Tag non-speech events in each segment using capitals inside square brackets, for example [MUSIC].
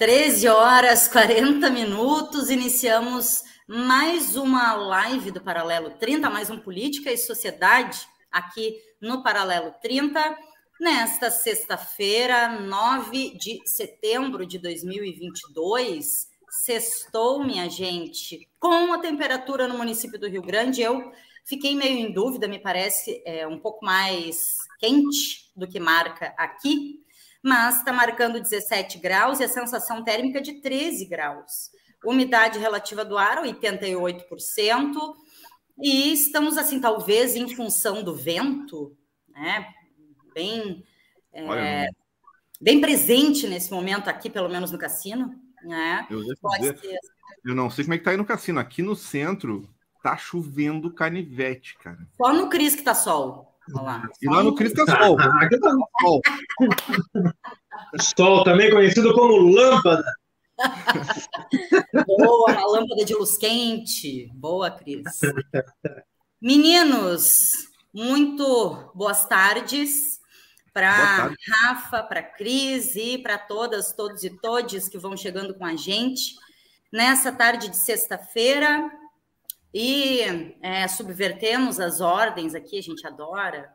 13 horas 40 minutos, iniciamos mais uma live do Paralelo 30, mais um Política e Sociedade aqui no Paralelo 30, nesta sexta-feira, 9 de setembro de 2022. Sextou, minha gente, com a temperatura no município do Rio Grande, eu fiquei meio em dúvida, me parece é, um pouco mais quente do que marca aqui, mas está marcando 17 graus e a sensação térmica de 13 graus. Umidade relativa do ar, 88%. E estamos, assim, talvez em função do vento, né? Bem, é, bem presente nesse momento aqui, pelo menos no cassino. Né? Pode dizer, ser. Eu não sei como é que tá aí no cassino. Aqui no centro tá chovendo canivete, cara. Só no Cris que tá sol. Olha lá. E lá no Cristo tá sol. [LAUGHS] Aqui tá sol. sol, também conhecido como lâmpada. [LAUGHS] Boa, uma lâmpada de luz quente. Boa, Cris. Meninos, muito boas tardes para tarde. Rafa, para Cris e para todas, todos e todes que vão chegando com a gente nessa tarde de sexta-feira. E é, subvertemos as ordens aqui, a gente adora,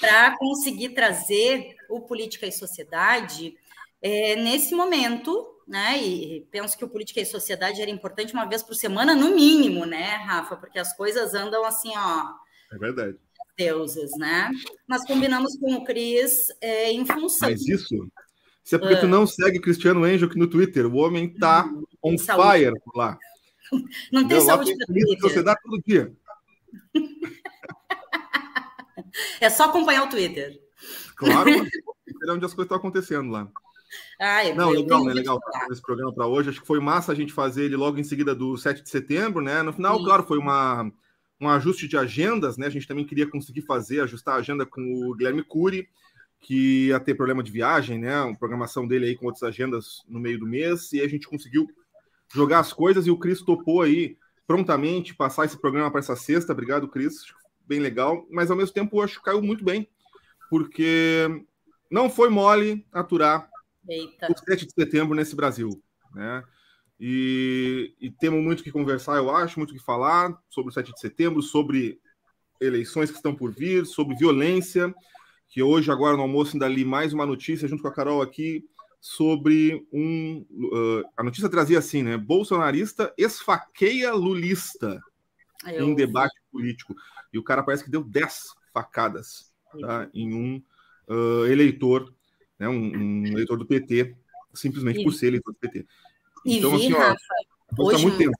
para conseguir trazer o Política e Sociedade é, nesse momento, né? E penso que o Política e Sociedade era importante uma vez por semana, no mínimo, né, Rafa? Porque as coisas andam assim, ó, É verdade. deuses, né? Mas combinamos com o Cris é, em função. Mas isso, isso é porque Ah. tu não segue Cristiano Angel aqui no Twitter. O homem tá on saúde. fire por lá. Não tem? Lá saúde tem para Twitter. sociedade todo dia. É só acompanhar o Twitter. Claro, é onde as coisas estão acontecendo lá. Ai, Não, eu legal, tenho né? Legal esse programa para hoje. Acho que foi massa a gente fazer ele logo em seguida do 7 de setembro, né? No final, Sim. claro, foi uma, um ajuste de agendas, né? A gente também queria conseguir fazer, ajustar a agenda com o Guilherme Cury, que ia ter problema de viagem, né? A programação dele aí com outras agendas no meio do mês, e a gente conseguiu jogar as coisas e o Cris topou aí prontamente passar esse programa para essa sexta. Obrigado, Cris. Bem legal, mas ao mesmo tempo eu acho que caiu muito bem, porque não foi mole aturar Eita. o 7 de setembro nesse Brasil, né? E, e temos muito o que conversar, eu acho, muito o que falar sobre o 7 de setembro, sobre eleições que estão por vir, sobre violência, que hoje, agora no almoço, ainda li mais uma notícia junto com a Carol aqui sobre um. uh, a notícia trazia assim, né? Bolsonarista esfaqueia lulista Eu- em debate político. E o cara parece que deu 10 facadas tá? em um uh, eleitor, né? um, um eleitor do PT, simplesmente por ser eleitor do PT. E Então, vi, assim, ó, Rafa, Tá hoje, muito tempo.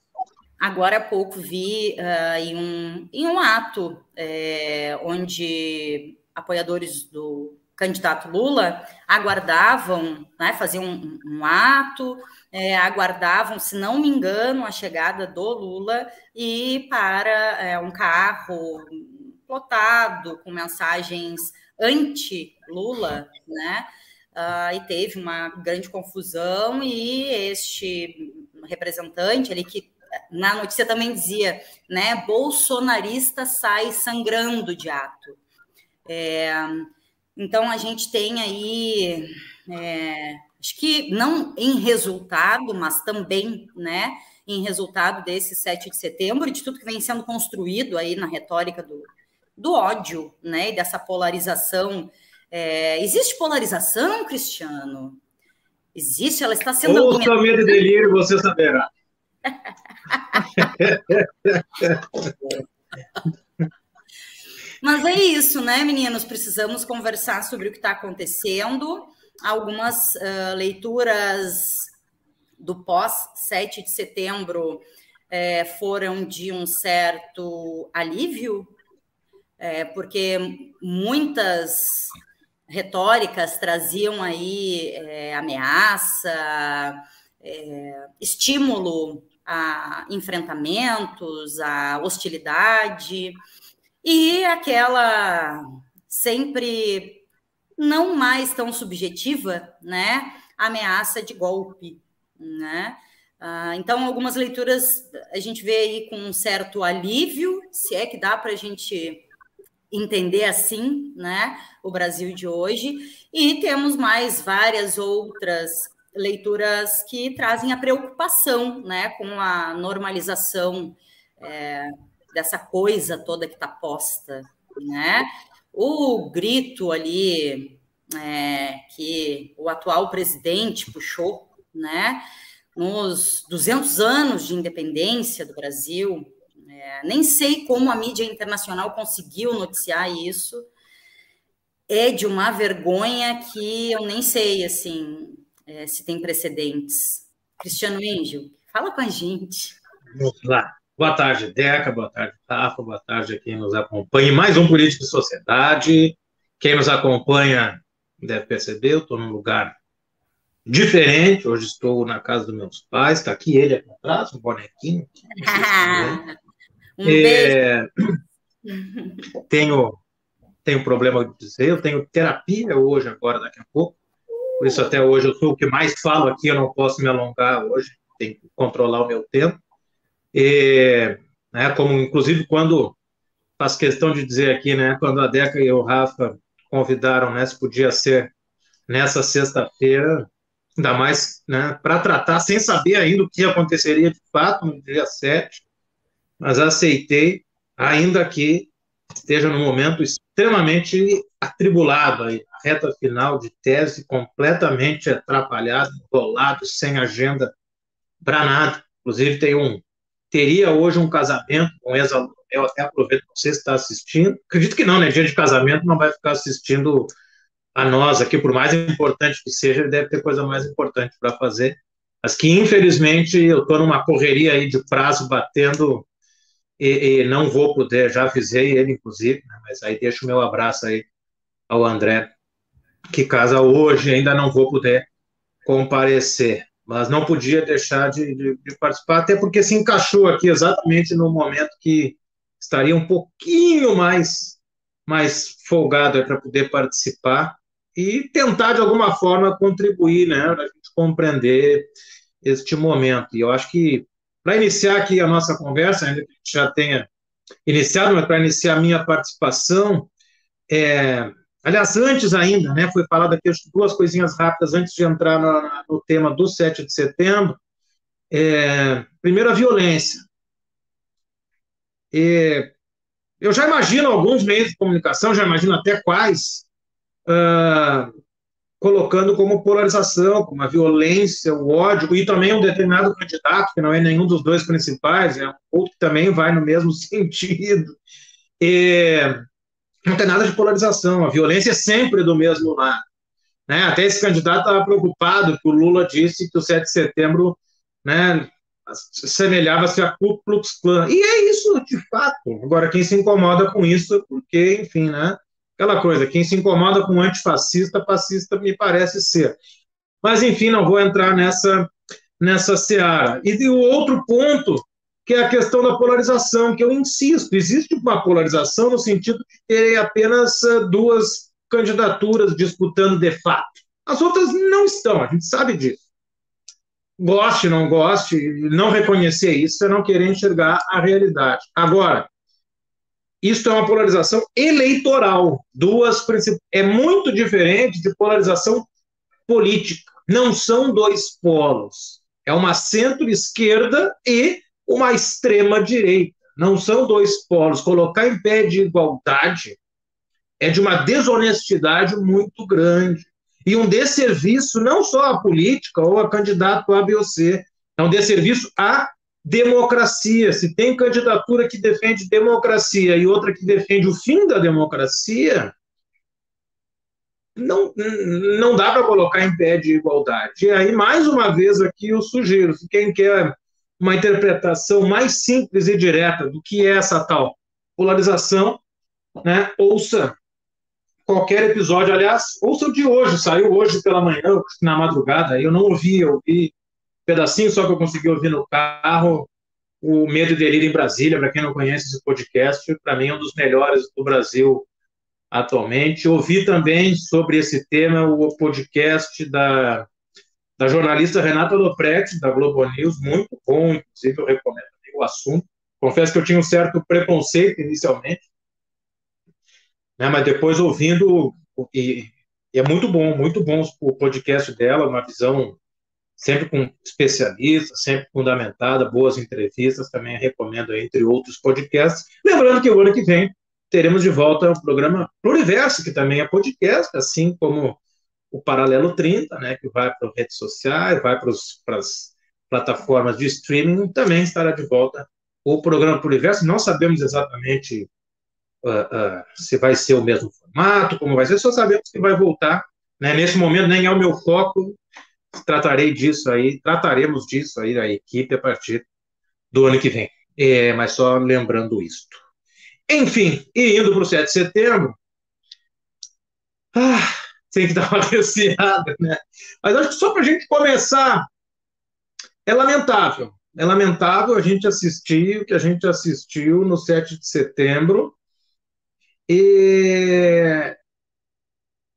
agora há pouco vi ah, em, um, em um ato é, onde apoiadores do candidato Lula aguardavam, né, faziam um, um ato, é, aguardavam, se não me engano, a chegada do Lula e para é, um carro lotado com mensagens anti-Lula, né? Ah, e teve uma grande confusão e este representante ali que na notícia também dizia, né, bolsonarista sai sangrando de ato. É, então a gente tem aí, é, acho que não em resultado, mas também, né, em resultado desse 7 de setembro e de tudo que vem sendo construído aí na retórica do, do ódio, né, e dessa polarização. É, existe polarização, Cristiano? Existe, ela está sendo Ouça medo e delírio, você saberá. [LAUGHS] Mas é isso, né, meninos? Precisamos conversar sobre o que está acontecendo. algumas uh, leituras do pós 7 de setembro é, foram de um certo alívio, é, porque muitas retóricas traziam aí é, ameaça, estímulo a enfrentamentos, a hostilidade, e aquela sempre não mais tão subjetiva, né, ameaça de golpe, né? Ah, então, algumas leituras a gente vê aí com um certo alívio, se é que dá para a gente entender assim, né, o Brasil de hoje, e temos mais várias outras leituras que trazem a preocupação, né, com a normalização é, dessa coisa toda que está posta, né? O grito ali é, que o atual presidente puxou, né? Nos 200 anos de independência do Brasil, é, nem sei como a mídia internacional conseguiu noticiar isso. É de uma vergonha que eu nem sei, assim, é, se tem precedentes. Cristiano Angel, fala com a gente. Vamos lá. Boa tarde, Deca. Boa tarde, Rafa. Boa tarde a quem nos acompanha. Mais um Político de Sociedade. Quem nos acompanha deve perceber, eu estou num lugar diferente. Hoje estou na casa dos meus pais. Está aqui ele aqui atrás, um bonequinho. [LAUGHS] um é, tenho, tenho problema de dizer, eu tenho terapia hoje, agora, daqui a pouco. Por isso, até hoje, eu sou o que mais falo aqui, eu não posso me alongar hoje, tenho que controlar o meu tempo. E, né, como, inclusive, quando faço questão de dizer aqui, né, quando a Deca e o Rafa convidaram, né, se podia ser nessa sexta-feira, ainda mais né, para tratar, sem saber ainda o que aconteceria de fato no dia 7, mas aceitei, ainda que esteja num momento extremamente atribulado, aí, a reta final de tese completamente atrapalhado, enrolado, sem agenda para nada. Inclusive, tem um, teria hoje um casamento com um eu até aproveito que você está assistindo. Acredito que não, né? Dia de casamento não vai ficar assistindo a nós aqui, por mais importante que seja, ele deve ter coisa mais importante para fazer. Mas que, infelizmente, eu estou numa correria aí de prazo batendo e, e, não vou poder, já avisei ele, inclusive, né, mas aí deixo o meu abraço aí ao André, que casa hoje, ainda não vou poder comparecer, mas não podia deixar de, de, de participar, até porque se encaixou aqui exatamente no momento que estaria um pouquinho mais, mais folgado para poder participar e tentar, de alguma forma, contribuir, né, para a gente compreender este momento. E eu acho que para iniciar aqui a nossa conversa, ainda que a gente já tenha iniciado, mas para iniciar a minha participação, é, aliás, antes ainda, né, foi falado aqui duas coisinhas rápidas antes de entrar no, no tema do 7 de setembro. É, primeiro, a violência. É, eu já imagino alguns meios de comunicação, já imagino até quais, uh, colocando como polarização, como a violência, o ódio, e também um determinado candidato, que não é nenhum dos dois principais, é outro que também vai no mesmo [LAUGHS] sentido. E não tem nada de polarização, a violência é sempre do mesmo lado. Né? Até esse candidato estava preocupado que o Lula disse que o 7 de setembro né, semelhava-se a Ku Klux Klan. E é isso, de fato. Agora, quem se incomoda com isso porque, enfim, né, aquela coisa, quem se incomoda com antifascista, fascista me parece ser. Mas, enfim, não vou entrar nessa, nessa seara. E o outro ponto, que é a questão da polarização, que eu insisto, existe uma polarização no sentido de terem apenas ah, duas candidaturas disputando de fato. As outras não estão, a gente sabe disso. Goste, não goste, não reconhecer isso é não querer enxergar a realidade. Agora, isso é uma polarização eleitoral. Duas é muito diferente de polarização política. Não são dois polos. É uma centro-esquerda e uma extrema-direita. Não são dois polos. Colocar em pé de igualdade é de uma desonestidade muito grande. E um desserviço não só à política ou a candidato A, B ou C, é um desserviço à democracia. Se tem candidatura que defende democracia e outra que defende o fim da democracia, não, não dá para colocar em pé de igualdade. E aí, mais uma vez, aqui eu sugiro, quem quer uma interpretação mais simples e direta do que é essa tal polarização, né, ouça qualquer episódio, aliás, ouça o de hoje, saiu hoje pela manhã, na madrugada, eu não ouvi, eu ouvi pedacinho só que eu consegui ouvir no carro, o Medo e Delírio em Brasília, para quem não conhece esse podcast, para mim é um dos melhores do Brasil atualmente. Ouvi também sobre esse tema o podcast da, da jornalista Renata Lopretti, da Globo News, muito bom, inclusive eu recomendo o assunto. Confesso que eu tinha um certo preconceito inicialmente, né, mas depois ouvindo, e, e é muito bom, muito bom o podcast dela, uma visão sempre com especialistas, sempre fundamentada, boas entrevistas, também recomendo, entre outros podcasts. Lembrando que o ano que vem teremos de volta o programa Pluriverso, que também é podcast, assim como o Paralelo 30, né, que vai para as redes sociais, vai para as plataformas de streaming, também estará de volta o programa Pluriverso. Não sabemos exatamente uh, uh, se vai ser o mesmo formato, como vai ser, só sabemos que vai voltar. Né? Nesse momento nem é o meu foco, tratarei disso aí, trataremos disso aí da equipe a partir do ano que vem. É, mas só lembrando isto. Enfim, e indo para o 7 de setembro, ah, tem que [LAUGHS] dar uma receada, né? Mas acho que só para a gente começar, é lamentável. É lamentável a gente assistir o que a gente assistiu no 7 de setembro. E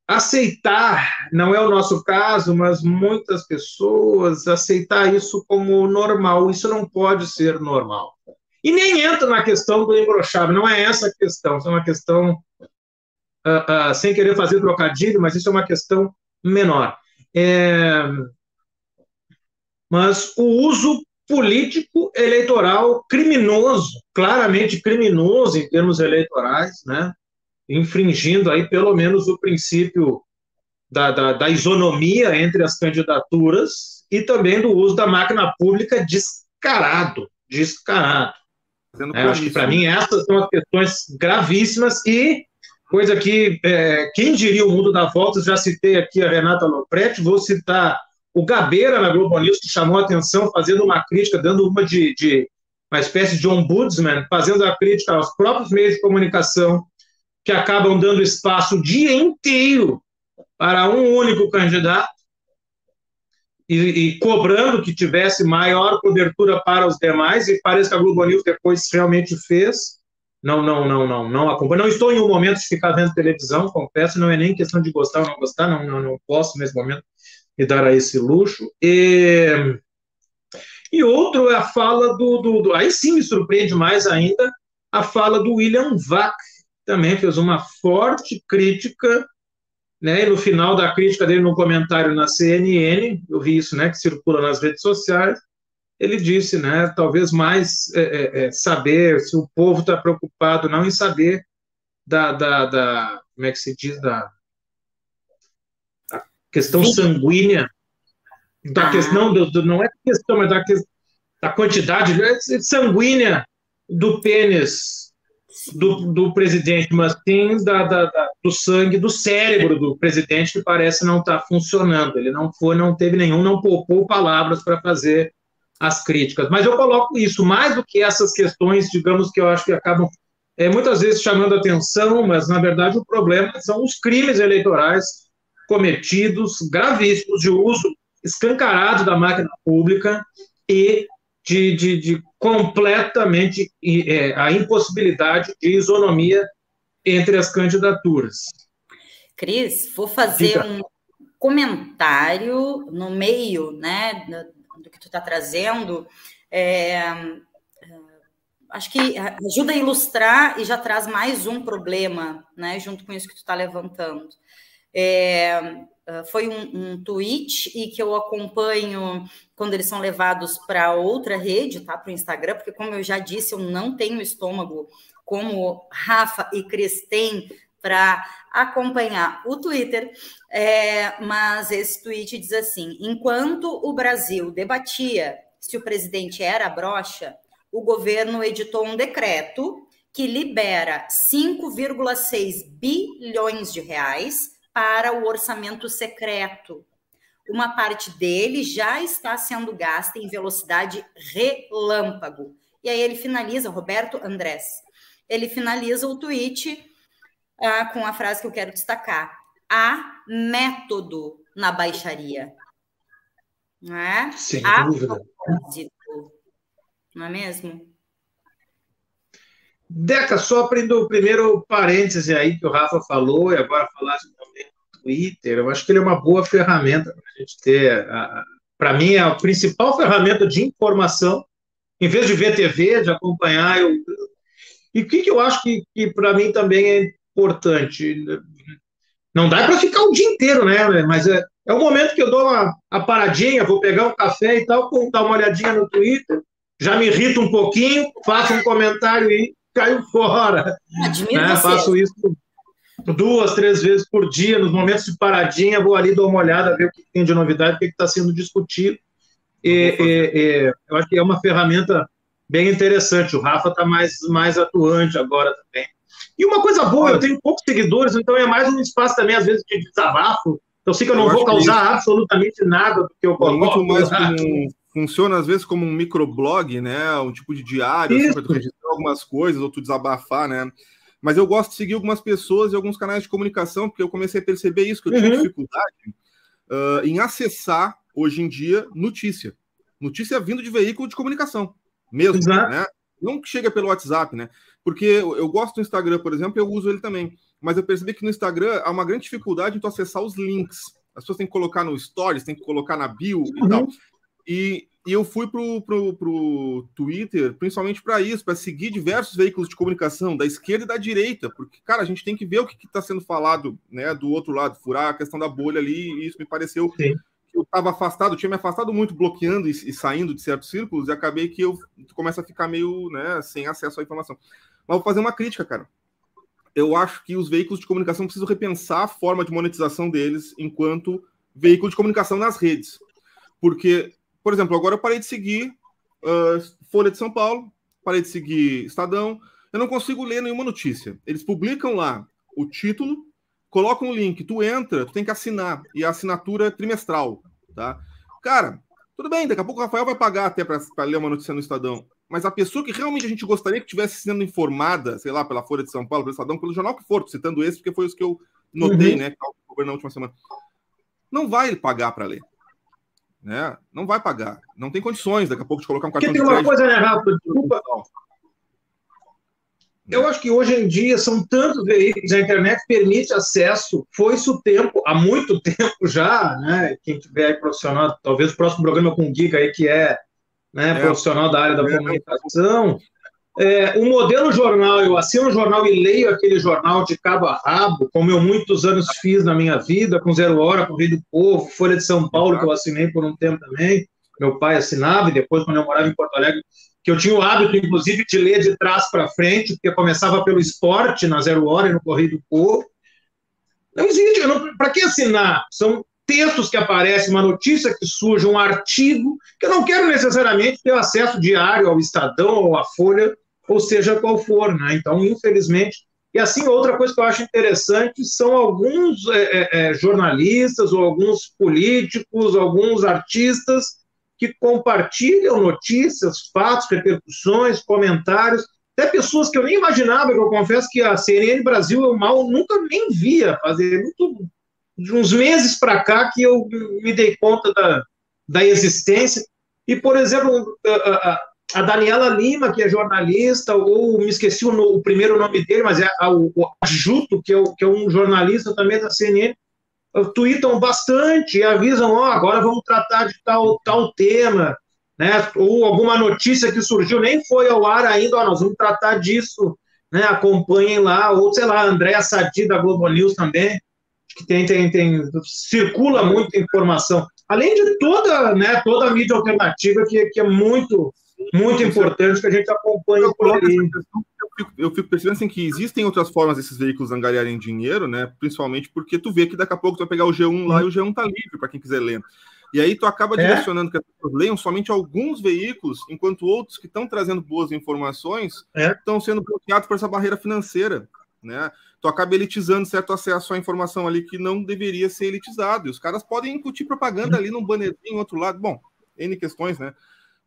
aceitar, não é o nosso caso, mas muitas pessoas aceitar isso como normal. Isso não pode ser normal. E nem entra na questão do embroxável, não é essa a questão, é uma questão, uh, uh, sem querer fazer trocadilho, mas isso é uma questão menor. É, mas o uso político eleitoral criminoso, claramente criminoso em termos eleitorais, né? infringindo aí pelo menos o princípio da, da, da isonomia entre as candidaturas e também do uso da máquina pública descarado, descarado. É, acho que para mim essas são as questões gravíssimas e coisa que é, quem diria o mundo da volta, já citei aqui a Renata Lopretti, vou citar o Gabeira na Globo News que chamou a atenção fazendo uma crítica, dando uma de, de uma espécie de ombudsman, fazendo a crítica aos próprios meios de comunicação que acabam dando espaço o dia inteiro para um único candidato e, e, cobrando que tivesse maior cobertura para os demais, e parece que a Globo News depois realmente fez. Não, não, não, não, não acompanho. Não estou em um momento de ficar vendo televisão, confesso, não é nem questão de gostar ou não gostar, não, não, não posso nesse momento me dar a esse luxo. E, e outro é a fala do, do, do, Aí sim me surpreende mais ainda a fala do William Vac, também fez uma forte crítica, né? E no final da crítica dele, no comentário na CNN, eu vi isso, né? Que circula nas redes sociais, ele disse, né? Talvez mais é, é, é saber se o povo está preocupado não em saber da, da, da, como é que se diz da questão sanguínea, da ah. questão do, do, não é questão, mas da, da quantidade sanguínea do pênis do, do presidente, mas sim da, da, da, do sangue, do cérebro do presidente, que parece não estar tá funcionando. Ele não foi, não teve nenhum, não poupou palavras para fazer as críticas. Mas eu coloco isso mais do que essas questões, digamos, que eu acho que acabam é, muitas vezes chamando atenção, mas na verdade o problema são os crimes eleitorais cometidos, gravíssimos, de uso escancarado da máquina pública e de, de, de completamente é, a impossibilidade de isonomia entre as candidaturas. Cris, vou fazer Diga. um comentário no meio né, que tu está trazendo. É, é, acho que ajuda a ilustrar e já traz mais um problema, né, junto com isso que tu está levantando. É, ah, foi um, um, tweet e que eu acompanho quando eles são levados para outra rede, tá? Para o Instagram, porque, como eu já disse, eu não tenho estômago como Rafa e Cris têm para acompanhar o Twitter. É, mas esse tweet diz assim: enquanto o Brasil debatia se o presidente era brocha, o governo editou um decreto que libera 5,6 bilhões de reais para o orçamento secreto. Uma parte dele já está sendo gasta em velocidade relâmpago. E aí ele finaliza, Roberto Andrés, ele finaliza o tweet ah, com a frase que eu quero destacar: há método na baixaria. Não é? Sem há dúvida. propósito. Não é mesmo? Deca, só abrindo o primeiro parêntese aí que o Rafa falou, e agora falasse também do Twitter, eu acho que ele é uma boa ferramenta para a gente ter. Para mim, é a principal ferramenta de informação, em vez de ver TV, de acompanhar. Eu, e o que, que eu acho que, que para mim também é importante? Não dá para ficar o dia inteiro, né? Mas é, é o momento que eu dou uma, uma paradinha, vou pegar um café e tal, dar uma olhadinha no Twitter, já me irrito um pouquinho, faço um comentário e caiu fora. Admiro né? você. Faço isso duas, três vezes por dia, nos momentos de paradinha, vou ali dar uma olhada, ver o que tem de novidade, o que está sendo discutido. E, e, e, eu acho que é uma ferramenta bem interessante. O Rafa está mais, mais atuante agora também. E uma coisa boa, eu tenho poucos seguidores, então é mais um espaço também, às vezes, de desabafo. Eu sei que eu não Eu vou causar absolutamente nada do que eu É muito coloco. mais como, funciona às vezes como um microblog, né? Um tipo de diário, assim, Isso. para tu registrar algumas coisas ou tu desabafar, né? Mas eu gosto de seguir algumas pessoas e alguns canais de comunicação, porque eu comecei a perceber isso, que eu tinha Uhum. dificuldade ah, em acessar, hoje em dia, notícia. Notícia vindo de veículo de comunicação, mesmo, Exato. né? Não que chega pelo WhatsApp, né? Porque eu, eu gosto do Instagram, por exemplo, eu uso ele também. Mas eu percebi que no Instagram há uma grande dificuldade em tu acessar os links. As pessoas têm que colocar no Stories, tem que colocar na bio e Uhum. tal. E, e eu fui pro, pro, pro Twitter principalmente para isso, para seguir diversos veículos de comunicação, da esquerda e da direita, porque, cara, a gente tem que ver o que está sendo falado né, do outro lado, furar a questão da bolha ali, e isso me pareceu Sim. que eu estava afastado, eu tinha me afastado muito, bloqueando e, e saindo de certos círculos, e acabei que eu começo a ficar meio né, sem acesso à informação. Mas vou fazer uma crítica, cara. Eu acho que os veículos de comunicação precisam repensar a forma de monetização deles enquanto veículo de comunicação nas redes. Porque, por exemplo, agora eu parei de seguir uh, Folha de São Paulo, parei de seguir Estadão, eu não consigo ler nenhuma notícia. Eles publicam lá o título, colocam um link, tu entra, tu tem que assinar, e a assinatura é trimestral, tá? Cara, tudo bem, daqui a pouco o Rafael vai pagar até para ler uma notícia no Estadão, mas a pessoa que realmente a gente gostaria que tivesse sendo informada, sei lá, pela Folha de São Paulo, pelo Estadão, pelo jornal que for, citando esse, porque foi os que eu notei, Uhum. né, que na última semana, não vai pagar para ler. Né? Não vai pagar. Não tem condições daqui a pouco de colocar um Porque cartão tem de uma crédito. coisa, né, Rafa? Desculpa. Eu acho que hoje em dia são tantos veículos, a internet permite acesso, foi isso o tempo, há muito [LAUGHS] tempo já, né? Quem tiver aí profissional, talvez o próximo programa com o Giga aí, que é, né, É. profissional da área da É. comunicação. É, o modelo jornal, eu assino um jornal e leio aquele jornal de cabo a rabo, como eu muitos anos fiz na minha vida, com Zero Hora, Correio do Povo, Folha de São Paulo, que eu assinei por um tempo também. Meu pai assinava, e depois, quando eu morava em Porto Alegre, que eu tinha o hábito, inclusive, de ler de trás para frente, porque começava pelo esporte, na Zero Hora e no Correio do Povo. Não existe, para que assinar? São textos que aparecem, uma notícia que surge, um artigo, que eu não quero necessariamente ter acesso diário ao Estadão ou à Folha, ou seja qual for, né? Então, infelizmente. E assim, outra coisa que eu acho interessante são alguns é, é, é, jornalistas ou alguns políticos, alguns artistas que compartilham notícias, fatos, repercussões, comentários, até pessoas que eu nem imaginava, que eu confesso que a CNN Brasil eu mal nunca nem via fazer muito, de uns meses para cá que eu me dei conta da, da existência. E, por exemplo, a, a, Daniela Lima, que é jornalista, ou me esqueci o, o primeiro nome dele, mas é a, o, o Juto, que é, que é um jornalista também da CNN, tweetam bastante e avisam, ó, oh, agora vamos tratar de tal, tal tema, né? Ou alguma notícia que surgiu, nem foi ao ar ainda, ó, nós vamos tratar disso, né? Acompanhem lá, ou sei lá, Andréa Sadi da Globo News também, que tem, tem, tem, circula muita informação. Além de toda, né, toda a mídia alternativa que, que é muito, muito importante que a gente acompanhe por. Eu fico, eu fico percebendo assim, que existem outras formas desses veículos angariarem dinheiro, né? Principalmente porque tu vê que daqui a pouco tu vai pegar o G1 lá e o G1 tá livre para quem quiser ler. E aí tu acaba É. direcionando que as pessoas leiam somente alguns veículos, enquanto outros que estão trazendo boas informações É. estão sendo bloqueados por essa barreira financeira. né? Tu acaba elitizando certo acesso à informação ali que não deveria ser elitizado. E os caras podem incutir propaganda ali num bannerzinho, outro lado. Bom, N questões, né?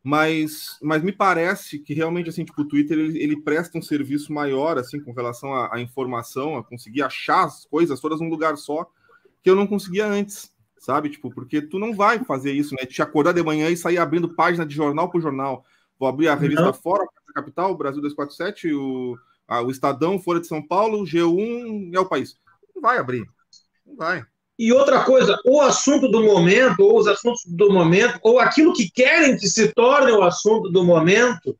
Mas, mas me parece que realmente, assim, tipo, o Twitter, ele, ele presta um serviço maior, assim, com relação à, à informação, a conseguir achar as coisas todas num lugar só, que eu não conseguia antes, sabe? Tipo, porque tu não vai fazer isso, né? Te acordar de manhã e sair abrindo página de jornal por jornal. Vou abrir a revista não. Fora, Capital, Brasil 247, o, a, o Estadão, Folha de São Paulo, G1 é o país. Não vai abrir. Não vai. E outra coisa, o assunto do momento, ou os assuntos do momento, ou aquilo que querem que se torne o assunto do momento,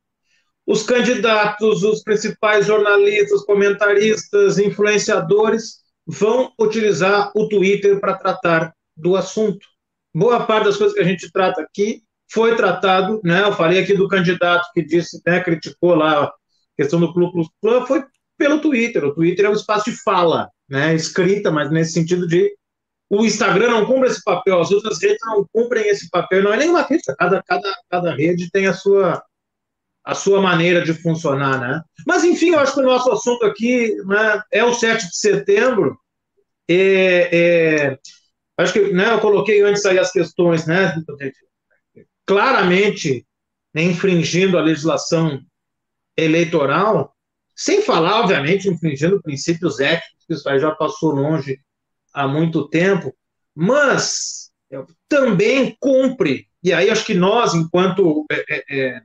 os candidatos, os principais jornalistas, comentaristas, influenciadores vão utilizar o Twitter para tratar do assunto. Boa parte das coisas que a gente trata aqui foi tratado, né? Eu falei aqui do candidato que disse, né, criticou lá questão do Clube Plus, foi pelo Twitter. O Twitter é um espaço de fala, né, escrita, mas nesse sentido de o Instagram não cumpre esse papel, as outras redes não cumprem esse papel, não é nenhuma rede, cada, cada, cada rede tem a sua, a sua maneira de funcionar, né? Mas, enfim, eu acho que o nosso assunto aqui né, é o 7 de setembro, é, é, acho que né, eu coloquei antes aí as questões, né, claramente né, infringindo a legislação eleitoral, sem falar, obviamente, infringindo princípios éticos, que isso já passou longe há muito tempo, mas também cumpre, e aí acho que nós, enquanto é, é, é,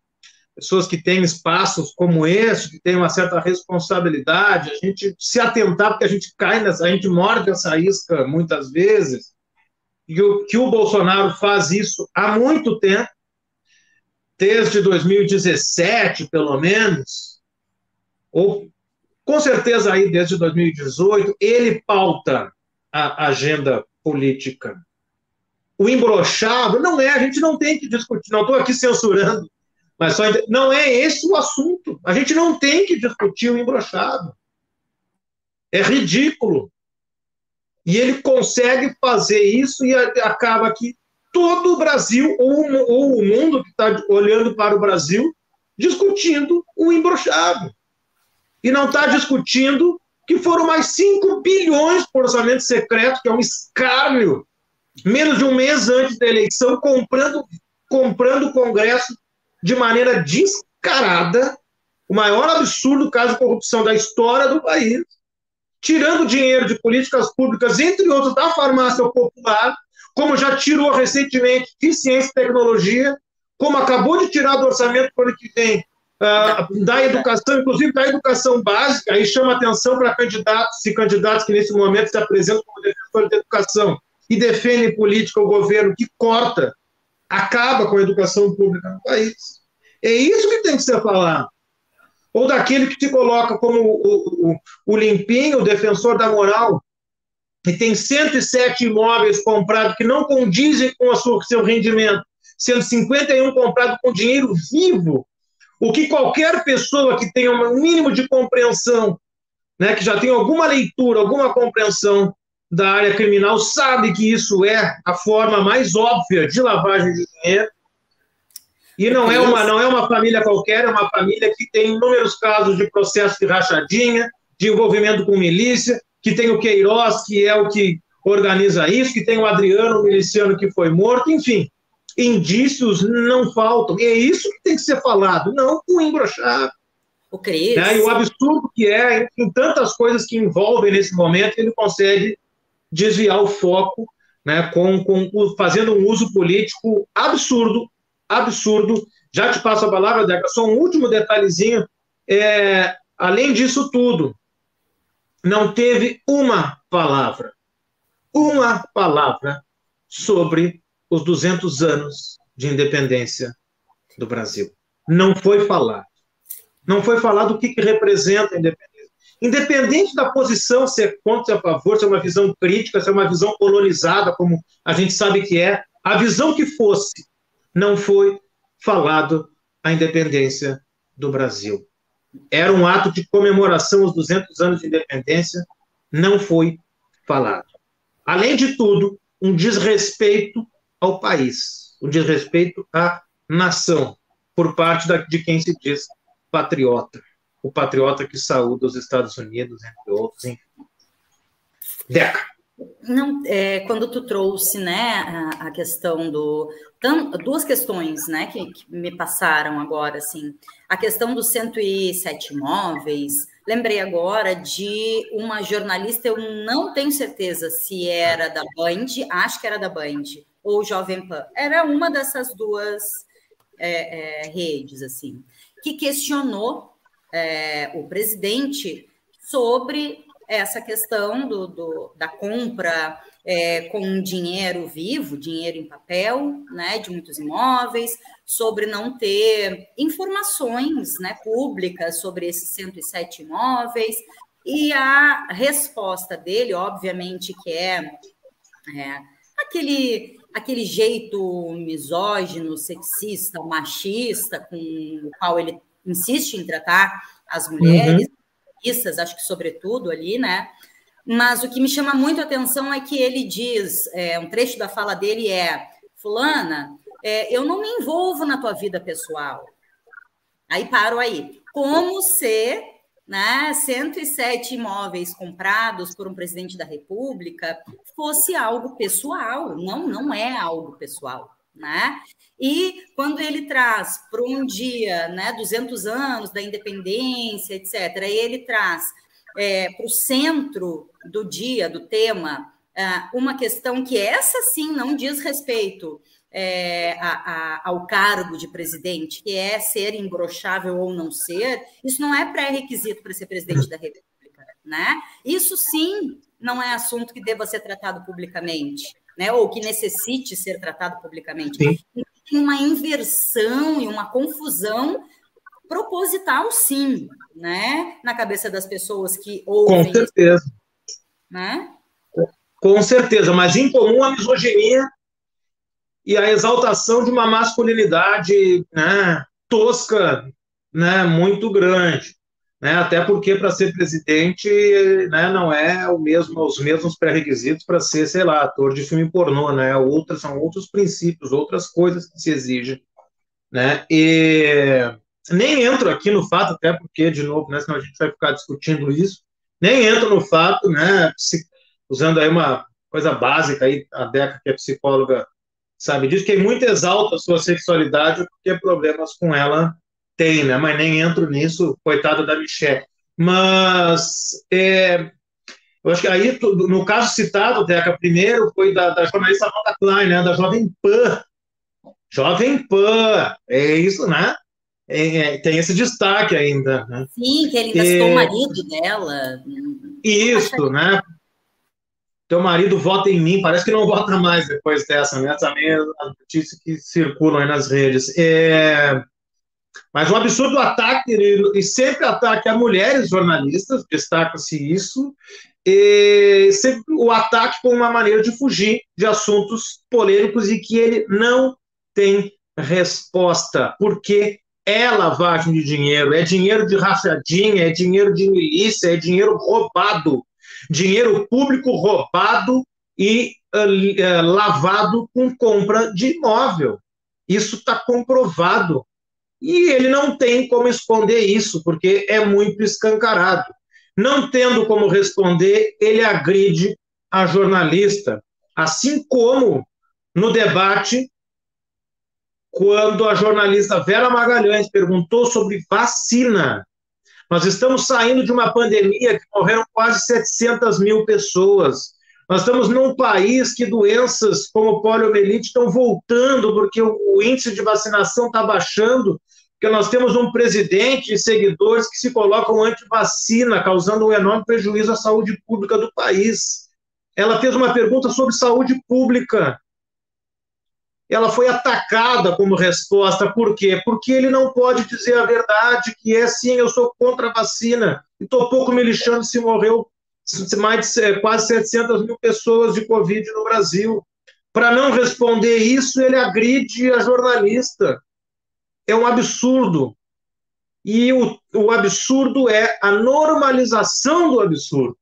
pessoas que têm espaços como esse, que têm uma certa responsabilidade, a gente se atentar, porque a gente cai nessa, a gente morde essa isca muitas vezes, e o, que o Bolsonaro faz isso há muito tempo, desde 2017, pelo menos, ou com certeza aí desde 2018, ele pauta a agenda política. O embrochado não é, a gente não tem que discutir, não estou aqui censurando, mas só não é esse o assunto. A gente não tem que discutir o embrochado. É ridículo. E ele consegue fazer isso e acaba que todo o Brasil, ou, ou o mundo que está olhando para o Brasil, discutindo o embrochado. E não está discutindo que foram mais 5 bilhões por orçamento secreto, que é um escárnio, menos de um mês antes da eleição, comprando, comprando o Congresso de maneira descarada, o maior absurdo caso de corrupção da história do país, tirando dinheiro de políticas públicas, entre outros, da farmácia popular, como já tirou recentemente de ciência e tecnologia, como acabou de tirar do orçamento para o ano que vem uh, da educação, inclusive da educação básica, aí chama atenção para candidatos e candidatos que nesse momento se apresentam como defensores da educação e defendem política o governo que corta, acaba com a educação pública no país. É isso que tem que ser falado. Ou daquele que te coloca como o, o, o limpinho, o defensor da moral, e tem 107 imóveis comprados que não condizem com o seu rendimento, sendo 51 comprados com dinheiro vivo o que qualquer pessoa que tenha um mínimo de compreensão, né, que já tem alguma leitura, alguma compreensão da área criminal, sabe que isso é a forma mais óbvia de lavagem de dinheiro. E não é uma, não é uma família qualquer, é uma família que tem inúmeros casos de processo de rachadinha, de envolvimento com milícia, que tem o Queiroz, que é o que organiza isso, que tem o Adriano, o miliciano que foi morto, enfim indícios não faltam. E é isso que tem que ser falado, não o embrochar. O Cris. Né? E o absurdo que é, em tantas coisas que envolvem nesse momento, ele consegue desviar o foco, né, com, com, fazendo um uso político absurdo, absurdo. Já te passo a palavra, Deca, só um último detalhezinho. É, além disso tudo, não teve uma palavra, uma palavra sobre os 200 anos de independência do Brasil. Não foi falado. Não foi falado o que, que representa a independência. Independente da posição, se é contra, se é a favor, se é uma visão crítica, se é uma visão colonizada, como a gente sabe que é, a visão que fosse, não foi falado a independência do Brasil. Era um ato de comemoração aos 200 anos de independência, não foi falado. Além de tudo, um desrespeito ao país, o desrespeito à nação, por parte da, de quem se diz patriota. o patriota que saúda os Estados Unidos, entre outros. Enfim. Deca. Não, é, quando tu trouxe, né, a, a questão do tam, duas questões, né, que, que, me passaram agora, assim, a questão dos 107 imóveis. Lembrei agora de uma jornalista, eu não tenho certeza se era da Band, acho que era da Band ou Jovem Pan. Era uma dessas duas é, é, redes, assim, que questionou é, o presidente sobre essa questão do, do da compra é, com dinheiro vivo, dinheiro em papel, né, de muitos imóveis, sobre não ter informações né, públicas sobre esses 107 imóveis, e a resposta dele, obviamente, que é, é aquele, aquele jeito misógino, sexista, machista, com o qual ele insiste em tratar as mulheres, uhum acho que sobretudo ali, né? Mas o que me chama muito a atenção é que ele diz, é, um trecho da fala dele é, fulana, é, eu não me envolvo na tua vida pessoal. Aí paro aí. Como se né, 107 imóveis comprados por um presidente da República fosse algo pessoal. Não, não é algo pessoal. Né? E quando ele traz para um dia, né, 200 anos da independência, etc., e ele traz é, para o centro do dia, do tema, é, uma questão que essa sim não diz respeito é, a, a, ao cargo de presidente, que é ser imbrochável ou não ser, isso não é pré-requisito para ser presidente da República, né? Isso sim não é assunto que deva ser tratado publicamente, né? Ou que necessite ser tratado publicamente. Sim tem uma inversão e uma confusão proposital, sim, né? Na cabeça das pessoas que ouvem. Com certeza. Né? Com certeza, mas em comum a misoginia e a exaltação de uma masculinidade né, tosca, né, muito grande. Né, até porque para ser presidente né, não é o mesmo, os mesmos pré-requisitos para ser, sei lá, ator de filme pornô, né? Outras, são outros princípios, outras coisas que se exigem. Né? E nem entro aqui no fato, até porque, de novo, né, senão a gente vai ficar discutindo isso, nem entro no fato, né, usando aí uma coisa básica, aí, a Deca, que é psicóloga, sabe diz que muito exalta a sua sexualidade porque problemas com ela tem, né? Mas nem entro nisso, coitada da Michelle. Mas é, eu acho que aí, no caso citado, Deca, primeiro foi da, da jornalista Amanda Klein, né? Da Jovem Pan. Jovem Pan, é isso, né? É, é, tem esse destaque ainda. Né? Sim, que ele gastou é, o marido dela. Isso, né? Teu marido vota em mim, parece que não vota mais depois dessa, né? Também é a notícia que circulam aí nas redes. É, mas um absurdo ataque, e sempre ataque a mulheres jornalistas, destaca-se isso, e sempre o ataque como uma maneira de fugir de assuntos polêmicos e que ele não tem resposta, porque é lavagem de dinheiro, é dinheiro de rachadinha, é dinheiro de milícia, é dinheiro roubado, dinheiro público roubado e uh, lavado com compra de imóvel. Isso está comprovado e ele não tem como esconder isso, porque é muito escancarado. Não tendo como responder, ele agride a jornalista, assim como no debate, quando a jornalista Vera Magalhães perguntou sobre vacina. Nós estamos saindo de uma pandemia que morreram quase 700 mil pessoas. Nós estamos num país que doenças como poliomielite estão voltando porque o índice de vacinação está baixando porque nós temos um presidente e seguidores que se colocam anti-vacina, causando um enorme prejuízo à saúde pública do país. Ela fez uma pergunta sobre saúde pública. Ela foi atacada como resposta. Por quê? Porque ele não pode dizer a verdade, que é sim, eu sou contra a vacina. E estou pouco me lixando se morreu mais de quase 700 mil pessoas de Covid no Brasil. Para não responder isso, ele agride a jornalista é um absurdo. E o, o absurdo é a normalização do absurdo.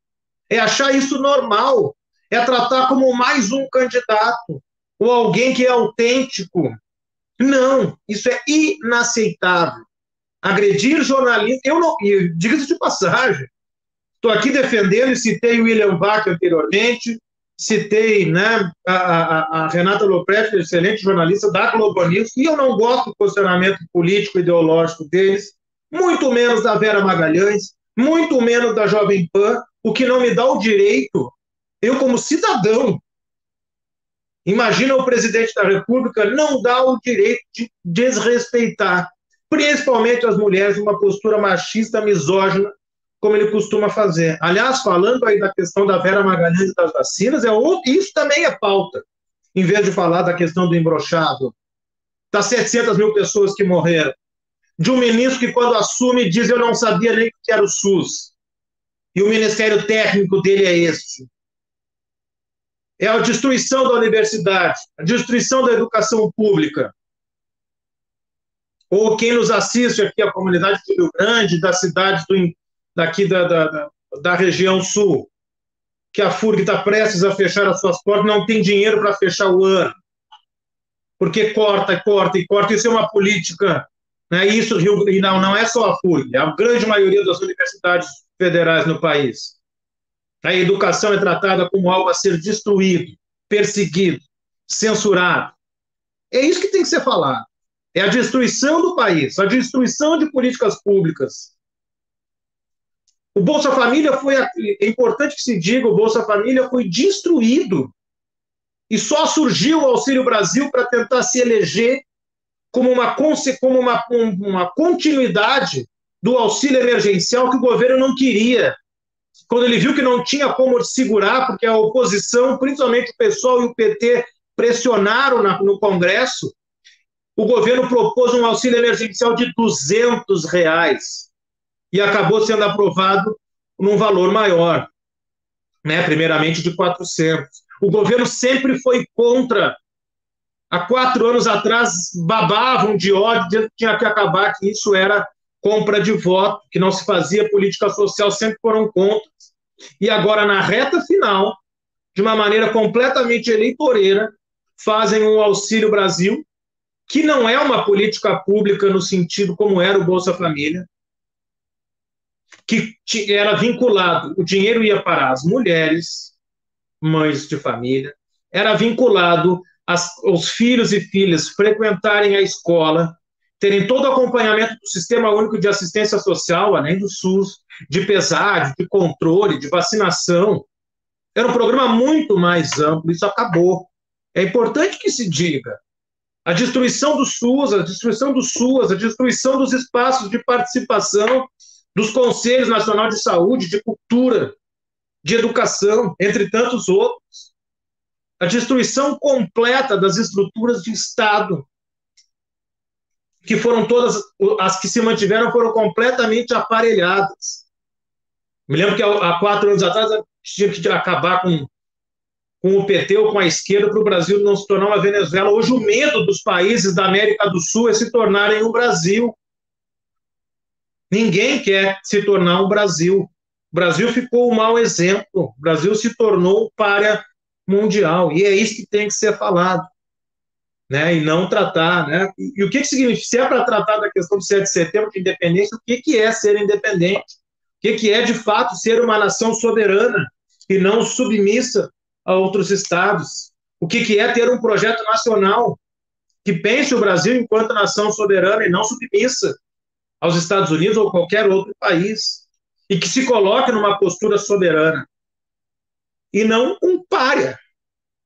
É achar isso normal. É tratar como mais um candidato ou alguém que é autêntico. Não, isso é inaceitável. Agredir jornalista. Eu não. Diga-se de passagem. Estou aqui defendendo e citei o William Bach anteriormente, citei né, a, a, a Renata Lopretti, excelente jornalista da Globo News, e eu não gosto do posicionamento político ideológico deles, muito menos da Vera Magalhães, muito menos da Jovem Pan, o que não me dá o direito, eu como cidadão, imagina o presidente da República não dá o direito de desrespeitar, principalmente as mulheres, uma postura machista, misógina, como ele costuma fazer. Aliás, falando aí da questão da Vera Magalhães e das vacinas, é outro, isso também é pauta, em vez de falar da questão do embrochado, das 700 mil pessoas que morreram, de um ministro que, quando assume, diz: Eu não sabia nem que era o SUS. E o ministério técnico dele é este. É a destruição da universidade, a destruição da educação pública. Ou quem nos assiste aqui, a comunidade do Rio Grande, das cidades do, daqui da, da, da região sul, que a FURG está prestes a fechar as suas portas, não tem dinheiro para fechar o ano. Porque corta, corta e corta. Isso é uma política né? Isso Rio, não, não é só a FURG, é a grande maioria das universidades federais no país. A educação é tratada como algo a ser destruído, perseguido, censurado. É isso que tem que ser falado. É a destruição do país, a destruição de políticas públicas. O Bolsa Família foi. É importante que se diga: o Bolsa Família foi destruído. E só surgiu o Auxílio Brasil para tentar se eleger como uma, como uma, uma continuidade do auxílio emergencial que o governo não queria. Quando ele viu que não tinha como segurar, porque a oposição, principalmente o pessoal e o PT, pressionaram na, no Congresso, o governo propôs um auxílio emergencial de 200 reais e acabou sendo aprovado num valor maior, né? primeiramente de 400. O governo sempre foi contra há quatro anos atrás babavam de ódio, dizendo que tinha que acabar, que isso era compra de voto, que não se fazia política social, sempre foram contra. E agora, na reta final, de uma maneira completamente eleitoreira, fazem um Auxílio Brasil, que não é uma política pública no sentido como era o Bolsa Família, que era vinculado, o dinheiro ia para as mulheres, mães de família, era vinculado as, os filhos e filhas frequentarem a escola, terem todo o acompanhamento do Sistema Único de Assistência Social, além do SUS, de pesagem, de controle, de vacinação. Era um programa muito mais amplo, isso acabou. É importante que se diga. A destruição do SUS, a destruição do SUS, a destruição dos espaços de participação dos Conselhos Nacional de Saúde, de Cultura, de Educação, entre tantos outros a destruição completa das estruturas de Estado, que foram todas, as que se mantiveram foram completamente aparelhadas. Me lembro que há quatro anos atrás tinha que acabar com, com o PT ou com a esquerda para o Brasil não se tornar uma Venezuela. Hoje o medo dos países da América do Sul é se tornarem um Brasil. Ninguém quer se tornar um Brasil. O Brasil ficou um mau exemplo. O Brasil se tornou para mundial. E é isso que tem que ser falado. Né, e não tratar, né? E, e o que, que significa? Se é para tratar da questão do 7 de setembro de independência, o que, que é ser independente? O que, que é, de fato, ser uma nação soberana e não submissa a outros estados? O que, que é ter um projeto nacional que pense o Brasil enquanto nação soberana e não submissa aos Estados Unidos ou qualquer outro país? E que se coloque numa postura soberana e não um párea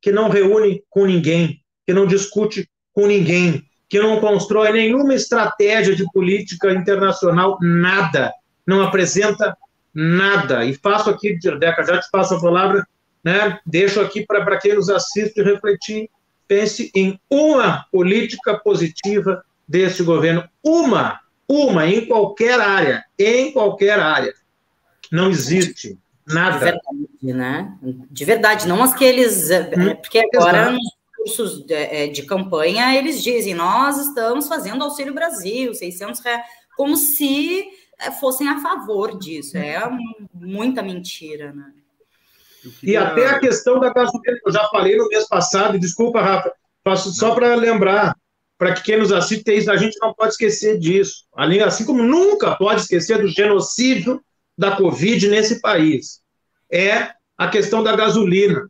que não reúne com ninguém, que não discute com ninguém, que não constrói nenhuma estratégia de política internacional, nada, não apresenta nada. E faço aqui, Deca, já te passo a palavra, né? deixo aqui para quem nos assiste refletir. Pense em uma política positiva desse governo, uma, uma, em qualquer área, em qualquer área. Não existe. Nada. De verdade, né? De verdade, não aqueles. É, é, hum, porque agora, nos cursos de, é, de, campanha, eles dizem: nós estamos fazendo Auxílio Brasil, 600 reais, como se fossem a favor disso. É muita mentira, né? E até a questão da gasolina, eu já falei no mês passado, desculpa, Rafa, faço só para lembrar, para que quem nos assiste, a gente não pode esquecer disso. Assim como nunca pode esquecer do genocídio da Covid nesse país. É a questão da gasolina.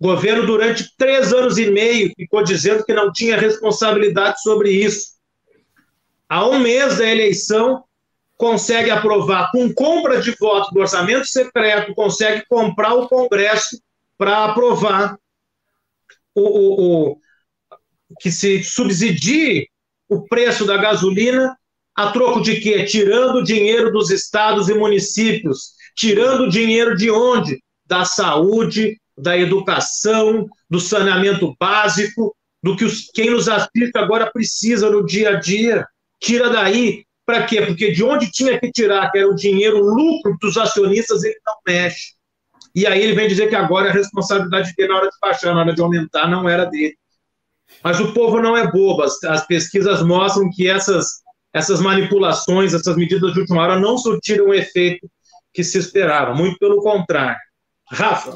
O governo, durante três anos e meio, ficou dizendo que não tinha responsabilidade sobre isso. Há um mês da eleição, consegue aprovar com compra de voto do orçamento secreto, consegue comprar o Congresso para aprovar o, o, o, que se subsidie o preço da gasolina a troco de quê? Tirando dinheiro dos estados e municípios. Tirando dinheiro de onde? Da saúde, da educação, do saneamento básico, do que os, quem nos assiste agora precisa no dia a dia. Tira daí. Para quê? Porque de onde tinha que tirar, que era o dinheiro, o lucro dos acionistas, ele não mexe. E aí ele vem dizer que agora a responsabilidade dele na hora de baixar, na hora de aumentar, não era dele. Mas o povo não é bobo. As, as pesquisas mostram que essas, essas manipulações, essas medidas de última hora não surtiram o efeito que se esperava. Muito pelo contrário. Rafa.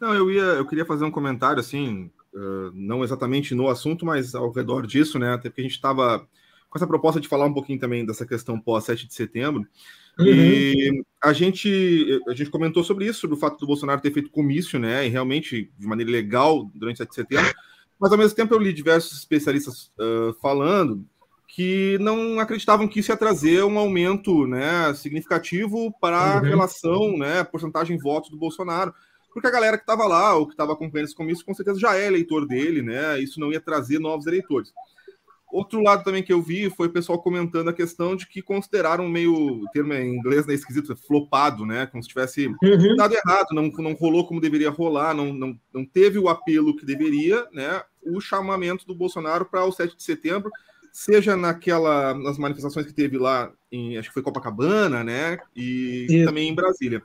Não, eu ia, eu queria fazer um comentário assim, uh, não exatamente no assunto, mas ao redor disso, né? Até porque a gente estava com essa proposta de falar um pouquinho também dessa questão pós 7 de setembro. Uhum. E a gente, a gente comentou sobre isso, sobre o fato do Bolsonaro ter feito comício, né? E realmente de maneira legal durante 7 de setembro. Mas ao mesmo tempo eu li diversos especialistas uh, falando que não acreditavam que isso ia trazer um aumento né, significativo para a uhum. relação, né, porcentagem de votos do Bolsonaro. Porque a galera que estava lá, ou que estava acompanhando esse comício, com certeza já é eleitor dele, né? Isso não ia trazer novos eleitores. Outro lado também que eu vi foi o pessoal comentando a questão de que consideraram meio, o termo em inglês né, esquisito, flopado, né? Como se tivesse uhum. dado errado, não, não rolou como deveria rolar, não, não, não teve o apelo que deveria, né? O chamamento do Bolsonaro para o 7 de setembro, seja naquela, nas manifestações que teve lá em, acho que foi Copacabana, né? E Isso. também em Brasília.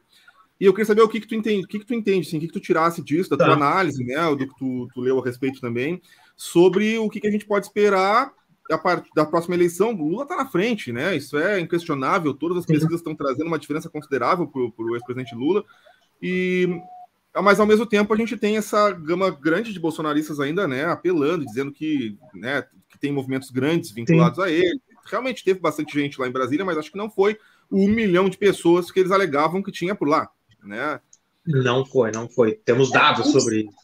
E eu queria saber o que, que tu entende, o que, que tu entende, assim, o que, que tu tirasse disso, da tá. tua análise, né? Do que tu, tu leu a respeito também sobre o que, a gente pode esperar a partir da próxima eleição. O Lula está na frente, né? Isso é inquestionável. Todas as pesquisas estão trazendo uma diferença considerável para o ex-presidente Lula. E mas ao mesmo tempo a gente tem essa gama grande de bolsonaristas ainda, né, apelando, dizendo que, né, que tem movimentos grandes vinculados Sim. a ele. Realmente teve bastante gente lá em Brasília, mas acho que não foi o um milhão de pessoas que eles alegavam que tinha por lá, né? Não foi, não foi. Temos dados sobre isso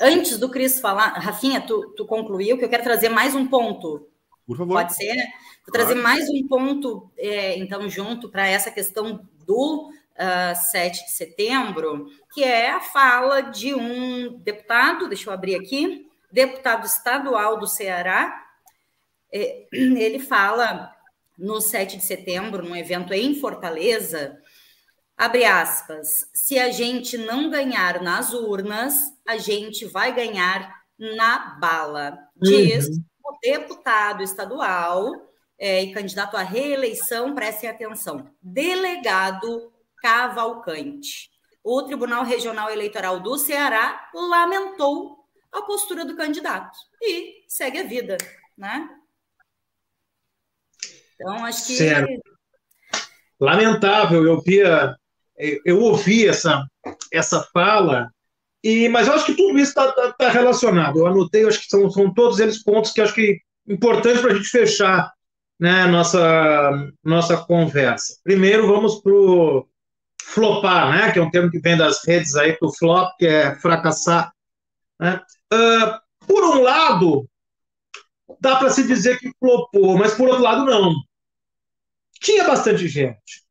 antes do Cris falar, Rafinha, tu, tu concluiu que eu quero trazer mais um ponto. Por favor. Pode ser, né? Vou trazer claro. mais um ponto, é, então, junto para essa questão do uh, ah, 7 de setembro, que é a fala de um deputado, deixa eu abrir aqui, deputado estadual do Ceará. É, [CLEARS THROAT] ele fala no 7 de setembro, num evento em Fortaleza, abre aspas, se a gente não ganhar nas urnas, a gente vai ganhar na bala, diz uhum. o deputado estadual é, e candidato à reeleição, prestem atenção, delegado Cavalcante. O Tribunal Regional Eleitoral do Ceará lamentou a postura do candidato e segue a vida, né? Então, acho que. Certo. Lamentável, eu via eu ouvi essa, essa fala, e, mas eu acho que tudo isso está tá, tá relacionado. Eu anotei, acho que são, são todos eles pontos que acho que importantes para a gente fechar né, nossa, nossa conversa. Primeiro, vamos para o flopar, né, que é um termo que vem das redes aí, para o flop, que é fracassar. Né? Uh, por um lado, dá para se dizer que flopou, mas por outro lado, não. Tinha bastante gente.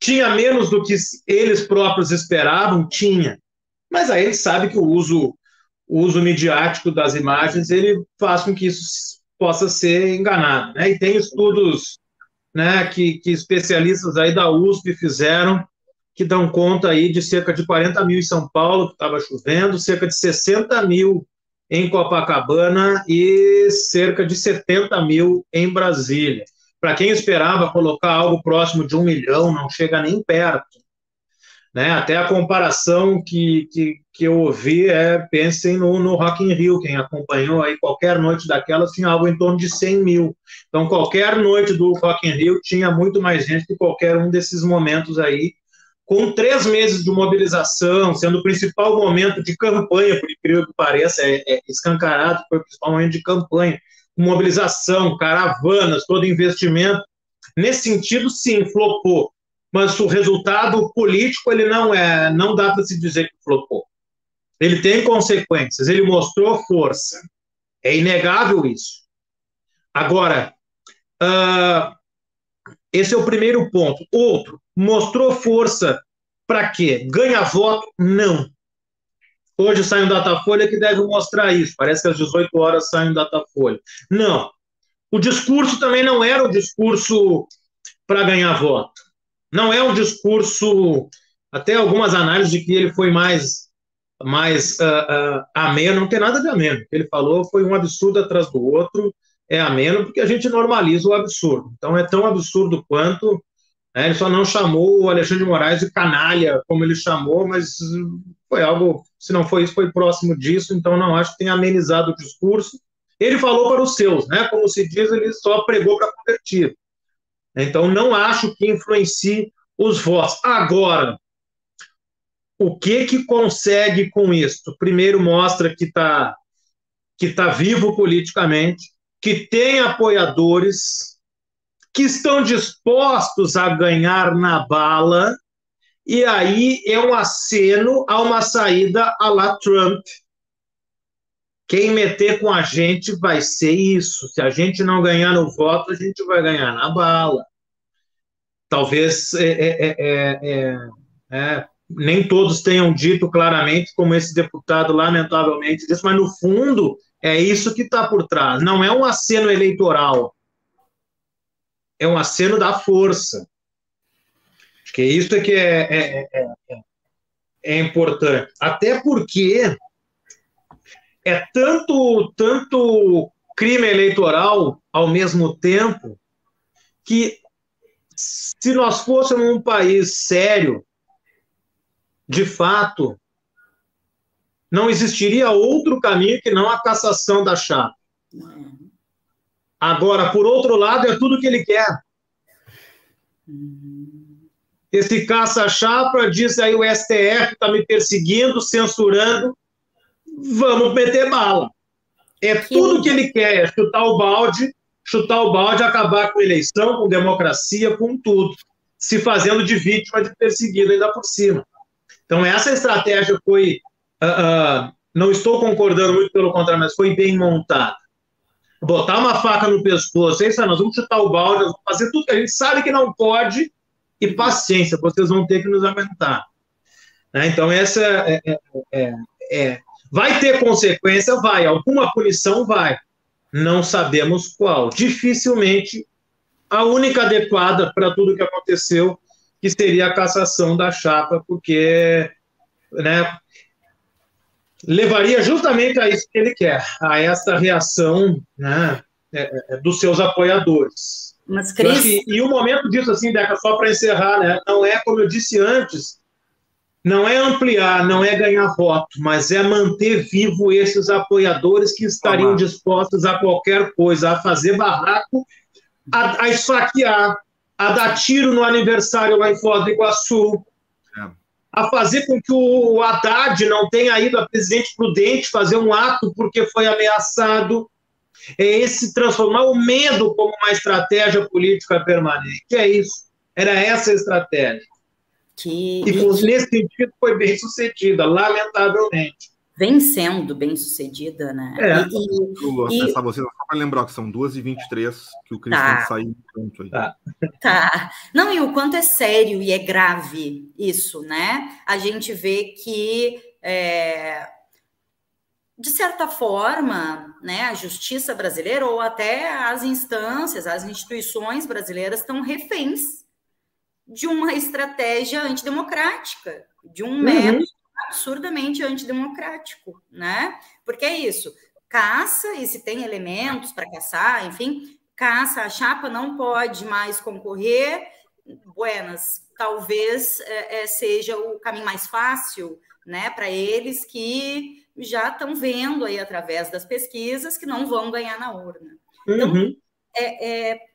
Tinha menos do que eles próprios esperavam? Tinha. Mas aí gente sabe que o uso, o uso midiático das imagens ele faz com que isso possa ser enganado. Né? E tem estudos né, que, que especialistas aí da USP fizeram que dão conta aí de cerca de 40 mil em São Paulo, que estava chovendo, cerca de 60 mil em Copacabana e cerca de 70 mil em Brasília. Para quem esperava colocar algo próximo de um milhão, não chega nem perto. Né? Até a comparação que, que, que eu ouvi é, pensem no, no Rock in Rio, quem acompanhou aí qualquer noite daquelas tinha algo em torno de 100 mil. Então, qualquer noite do Rock in Rio tinha muito mais gente que qualquer um desses momentos aí com três meses de mobilização, sendo o principal momento de campanha, por incrível que pareça, é, é escancarado, foi o principal momento de campanha, mobilização, caravanas, todo investimento. Nesse sentido, sim, flopou. Mas o resultado político, ele não é, não dá para se dizer que flopou. Ele tem consequências, ele mostrou força. É inegável isso. Agora, uh, esse é o primeiro ponto. Outro, mostrou força para quê? Ganha voto? Não. Hoje sai um Datafolha que deve mostrar isso. Parece que às 18 horas sai um Datafolha. Não. O discurso também não era um discurso para ganhar voto. Não é um discurso, até algumas análises de que ele foi mais mais uh, uh, ameno, não tem nada de ameno. O que ele falou foi um absurdo atrás do outro, é ameno porque a gente normaliza o absurdo. Então é tão absurdo quanto né? Ele só não chamou o Alexandre de Moraes de canalha, como ele chamou, mas foi algo, se não foi isso, foi próximo disso, então não acho que tenha amenizado o discurso. Ele falou para os seus, né? Como se diz, ele só pregou para convertir. Então não acho que influencie os votos. Agora, o que que consegue com isso? Primeiro mostra que está que tá vivo politicamente, que tem apoiadores, que estão dispostos a ganhar na bala, e aí é um aceno a uma saída a la Trump. Quem meter com a gente vai ser isso. Se a gente não ganhar no voto, a gente vai ganhar na bala. Talvez é, é, é, é nem todos tenham dito claramente, como esse deputado lamentavelmente disse, mas no fundo é isso que está por trás. Não é um aceno eleitoral, é um aceno da força. Acho que isso é que é, é, é, é, é importante. Até porque é tanto, tanto crime eleitoral ao mesmo tempo que se nós fôssemos um país sério, de fato, não existiria outro caminho que não a cassação da chapa. Agora, por outro lado, é tudo que ele quer. Esse caça-chapa diz aí o STF está me perseguindo, censurando, vamos meter bala. É que tudo que ele quer, é chutar o balde, chutar o balde, acabar com eleição, com democracia, com tudo, se fazendo de vítima de perseguido ainda por cima. Então essa estratégia foi, uh, uh, não estou concordando muito pelo contrário, mas foi bem montada botar uma faca no pescoço, isso aí, nós vamos chutar o balde, vamos fazer tudo que a gente sabe que não pode, e paciência, vocês vão ter que nos aguentar. Né? Então, essa é, é, é, é, Vai ter consequência? Vai. Alguma punição? Vai. Não sabemos qual. Dificilmente a única adequada para tudo que aconteceu, que seria a cassação da chapa, porque né, levaria justamente a isso que ele quer, a essa reação né, é, é, dos seus apoiadores. Mas, Cris... Que, e o momento disso, assim, Deca, só para encerrar, né, não é, como eu disse antes, não é ampliar, não é ganhar voto, mas é manter vivo esses apoiadores que estariam dispostos a qualquer coisa, a fazer barraco, a, a esfaquear, a dar tiro no aniversário lá em Foz do Iguaçu, a fazer com que o Haddad não tenha ido a presidente prudente fazer um ato porque foi ameaçado. É esse transformar o medo como uma estratégia política permanente. É isso. Era essa a estratégia. Que... E nesse sentido foi bem sucedida, lamentavelmente vem sendo bem sucedida, né? É. E, e, e... você só para lembrar que são 2h23 que o Cristian tá. saiu pronto aí. Tá. tá. Não, e o quanto é sério e é grave isso, né? A gente vê que, é, de certa forma, né, a justiça brasileira ou até as instâncias, as instituições brasileiras estão reféns de uma estratégia antidemocrática, de um uhum. método absurdamente antidemocrático, né? Porque é isso, caça, e se tem elementos para caçar, enfim, caça, a chapa não pode mais concorrer, buenas, talvez é, é, seja o caminho mais fácil, né, para eles que já estão vendo aí através das pesquisas que não vão ganhar na urna. Então, uhum. é, é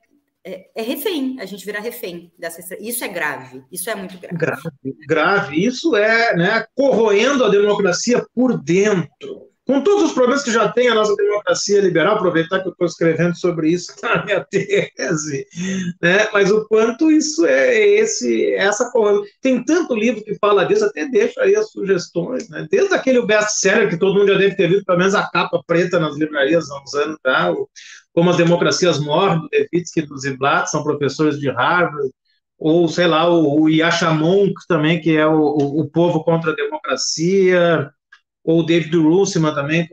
é, é, refém, a gente vira refém dessa. Isso é grave, isso é muito grave. Grave, grave. Isso é né, corroendo a democracia por dentro com todos os problemas que já tem a nossa democracia liberal, aproveitar que eu estou escrevendo sobre isso [LAUGHS] na minha tese, né? mas o quanto isso é esse, essa tem tanto livro que fala disso, até deixa aí as sugestões, né? desde aquele best-seller que todo mundo já deve ter visto, pelo menos a capa preta nas livrarias há uns anos, tá? Como as democracias morrem, do Levitsky e do Ziblatt, são professores de Harvard, ou, sei lá, o, o Yashamon, também, que é o, o, o povo contra a democracia, ou o David Russman também,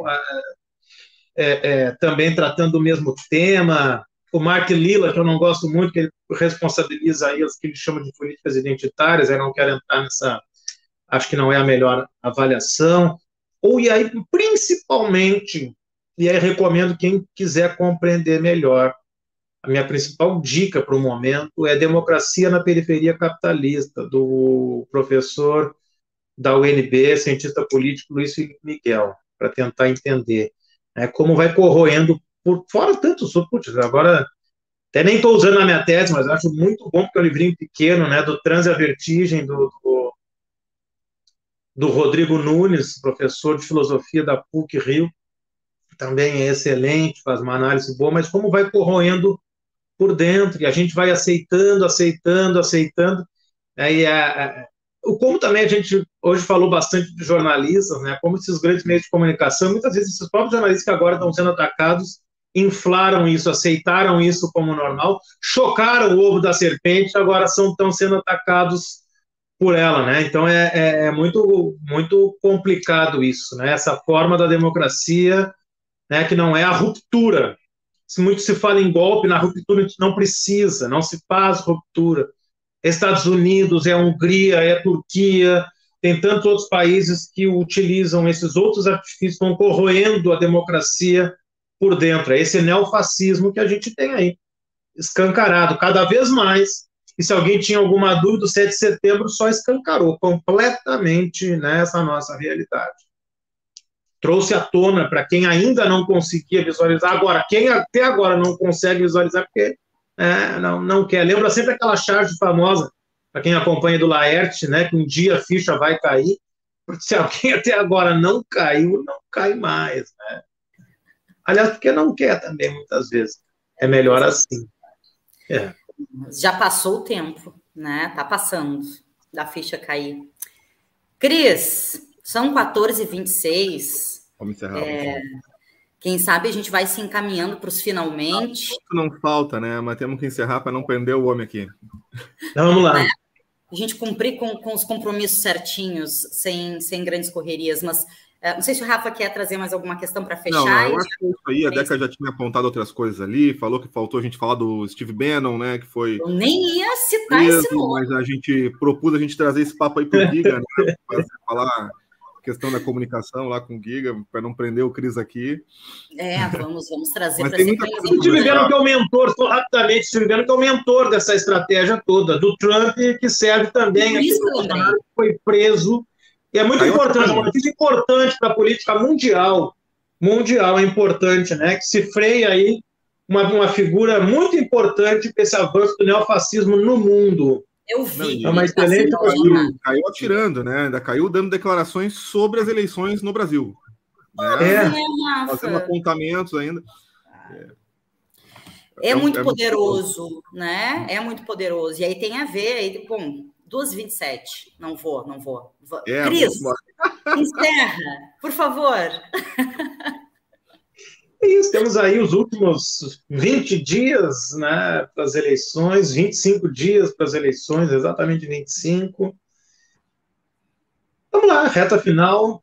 é, é, também tratando do mesmo tema, o Mark Lilla, que eu não gosto muito, que ele responsabiliza aí as que ele chama de políticas identitárias, aí não quero entrar nessa, acho que não é a melhor avaliação, ou e aí, principalmente, e aí recomendo quem quiser compreender melhor, a minha principal dica para o momento é Democracia na Periferia Capitalista, do professor da UNB, cientista político Luiz Felipe Miguel, para tentar entender né, como vai corroendo por fora tanto putz, agora até nem estou usando na minha tese, mas acho muito bom porque é um livrinho pequeno, né, do Transe a Vertigem, do, do, do Rodrigo Nunes, professor de filosofia da PUC Rio, também é excelente, faz uma análise boa, mas como vai corroendo por dentro, e a gente vai aceitando, aceitando, aceitando, aí a, como também a gente hoje falou bastante de jornalistas, né? Como esses grandes meios de comunicação, muitas vezes esses próprios jornalistas que agora estão sendo atacados inflaram isso, aceitaram isso como normal, chocaram o ovo da serpente, agora são estão sendo atacados por ela, né? Então é, é, é, muito muito complicado isso, né? Essa forma da democracia, né? Que não é a ruptura. Muito se fala em golpe, na ruptura a gente não precisa, não se faz ruptura Estados Unidos, é Hungria, é Turquia, tem tantos outros países que utilizam esses outros artifícios, estão corroendo a democracia por dentro. É esse neofascismo que a gente tem aí, escancarado cada vez mais. E se alguém tinha alguma dúvida, o 7 de setembro só escancarou completamente nessa né, nossa realidade. Trouxe à tona para quem ainda não conseguia visualizar, agora, quem até agora não consegue visualizar, porque é, não, não quer. Lembra sempre aquela charge famosa, para quem acompanha do Laerte, né, que um dia a ficha vai cair, porque se alguém [LAUGHS] até agora não caiu, não cai mais. Né? Aliás, porque não quer também, muitas vezes. É melhor assim. É. Já passou o tempo, né? Tá passando da ficha cair. Cris, são 14h26. Vamos encerrar. É, quem sabe a gente vai se encaminhando para os finalmente. Não falta, né? Mas temos que encerrar para não prender o homem aqui. Então, vamos lá. A gente cumprir com, com os compromissos certinhos, sem, sem grandes correrias, mas uh, não sei se o Rafa quer trazer mais alguma questão para fechar. Não, eu acho que é isso aí, a Deca já tinha apontado outras coisas ali, falou que faltou a gente falar do Steve Bannon, né? Que foi. Eu nem ia citar esse nome. Mas a gente propôs a gente trazer esse papo aí para o Giga, né? [LAUGHS] Para falar questão da comunicação lá com o Giga, para não prender o Cris aqui. É, vamos, vamos trazer para ser O Bannon que é o mentor, só rapidamente, Bannon que é o mentor dessa estratégia toda, do Trump, que serve também aqui Bolsonaro, que foi preso. E é muito importante, uma notícia importante para a política mundial. Mundial é importante, né? Que se freia aí uma, uma figura muito importante para esse avanço do neofascismo no mundo. Eu vi. É uma excelente caiu, caiu atirando, né? Ainda caiu dando declarações sobre as eleições no Brasil. Né? É. Fazendo apontamentos ainda. É, é muito é poderoso, muito né? É muito poderoso. E aí tem a ver, aí, bom, 2h27. Não vou, não vou. vou. É, Cris, encerra, por favor. [LAUGHS] É isso, temos aí os últimos 20 dias né, para as eleições, 25 dias para as eleições, exatamente 25. Vamos lá, reta final.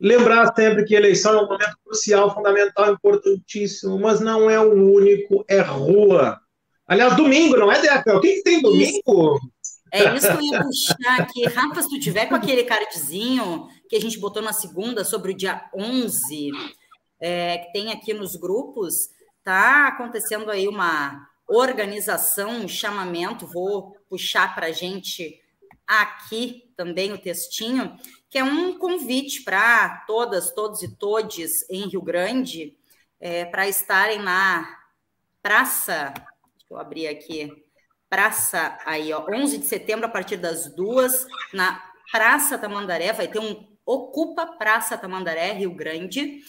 Lembrar sempre que eleição é um momento crucial, fundamental, importantíssimo, mas não é o único, é rua. Aliás, domingo, não é, Deca? O que, que tem domingo? É isso que eu ia puxar aqui. Rafa, se tu tiver com aquele cardzinho que a gente botou na segunda sobre o dia 11, é, que tem aqui nos grupos, tá acontecendo aí uma organização, um chamamento, vou puxar para a gente aqui também o textinho, que é um convite para todas, todos e todes em Rio Grande, é, para estarem na Praça, eu abri aqui, praça aí, ó, 11 de setembro, a partir das duas, na Praça Tamandaré, vai ter um Ocupa Praça Tamandaré, Rio Grande,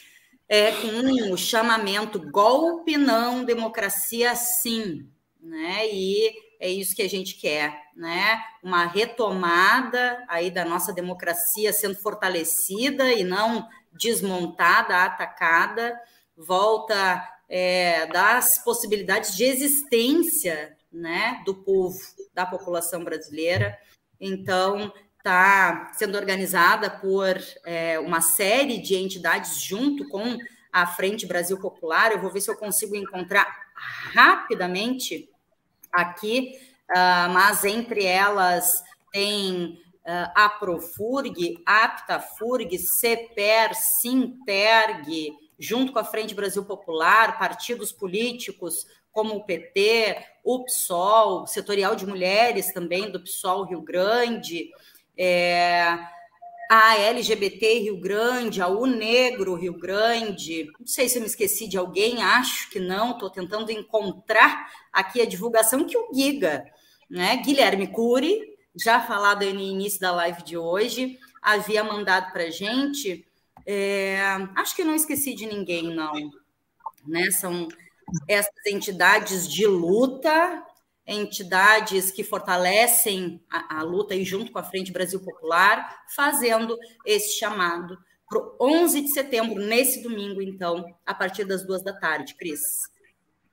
é, com o chamamento Golpe Não, Democracia Sim, né? E é isso que a gente quer, né? Uma retomada aí da nossa democracia sendo fortalecida e não desmontada, atacada, volta é, das possibilidades de existência, né, do povo, da população brasileira. Então, está sendo organizada por é, uma série de entidades junto com a Frente Brasil Popular. Eu vou ver se eu consigo encontrar rapidamente aqui, uh, mas entre elas tem uh, a Profurg, Aptafurg, CEPER, Sinterg, junto com a Frente Brasil Popular, partidos políticos como o PT, o PSOL, setorial de mulheres também do PSOL Rio Grande, é, a LGBT Rio Grande, a U Negro Rio Grande, não sei se eu me esqueci de alguém, acho que não, estou tentando encontrar aqui a divulgação que o Giga, né, Guilherme Cury, já falado aí no início da live de hoje, havia mandado para a gente, é, acho que não esqueci de ninguém, não, né, são essas entidades de luta entidades que fortalecem a, a, luta e junto com a Frente Brasil Popular, fazendo esse chamado para o 11 de setembro, nesse domingo, então, a partir das duas da tarde. Cris.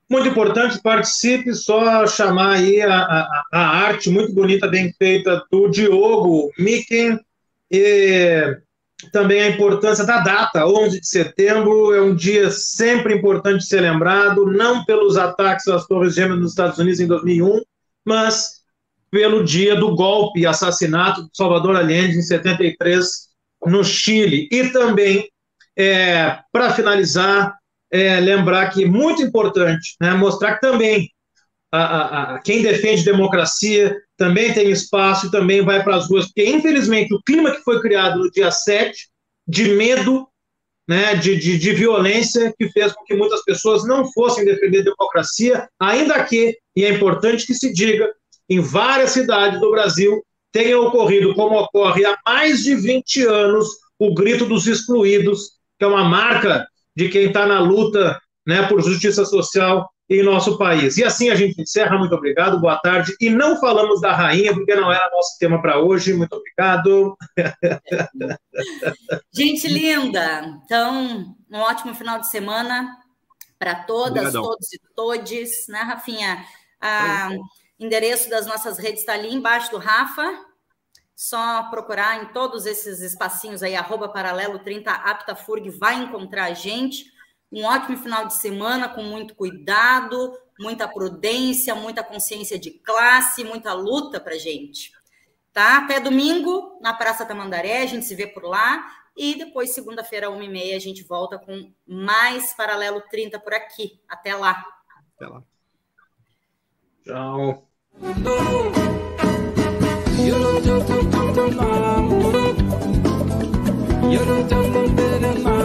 Muito importante, participe, só chamar aí a, a, a arte muito bonita, bem feita, do Diogo Micken, e também a importância da data, 11 de setembro, é um dia sempre importante de ser lembrado, não pelos ataques às Torres Gêmeas nos Estados Unidos em 2001, mas pelo dia do golpe e assassinato de Salvador Allende em 73 no Chile. E também, é, para finalizar, é, lembrar que muito importante, né, mostrar que também a, a, a, quem defende democracia também tem espaço e também vai para as ruas, porque infelizmente o clima que foi criado no dia 7, de medo, né, de, de, de violência, que fez com que muitas pessoas não fossem defender a democracia, ainda que, e é importante que se diga, em várias cidades do Brasil tenha ocorrido, como ocorre há mais de 20 anos, o grito dos excluídos, que é uma marca de quem está na luta né, por justiça social em nosso país. E assim a gente encerra. Muito obrigado, boa tarde. E não falamos da rainha, porque não era nosso tema para hoje. Muito obrigado. [LAUGHS] Gente linda, então, um ótimo final de semana para todas, Obrigadão. todos e todes, né, Rafinha? Ah, endereço das nossas redes está ali embaixo do Rafa. Só procurar em todos esses espacinhos aí, arroba paralelo 30 aptafurg, vai encontrar a gente um ótimo final de semana com muito cuidado, muita prudência, muita consciência de classe, muita luta para gente. Tá? Até domingo na Praça Tamandaré, a gente se vê por lá. E depois, segunda-feira, 1h30, a gente volta com mais Paralelo 30 por aqui. Até lá. Até lá. Tchau.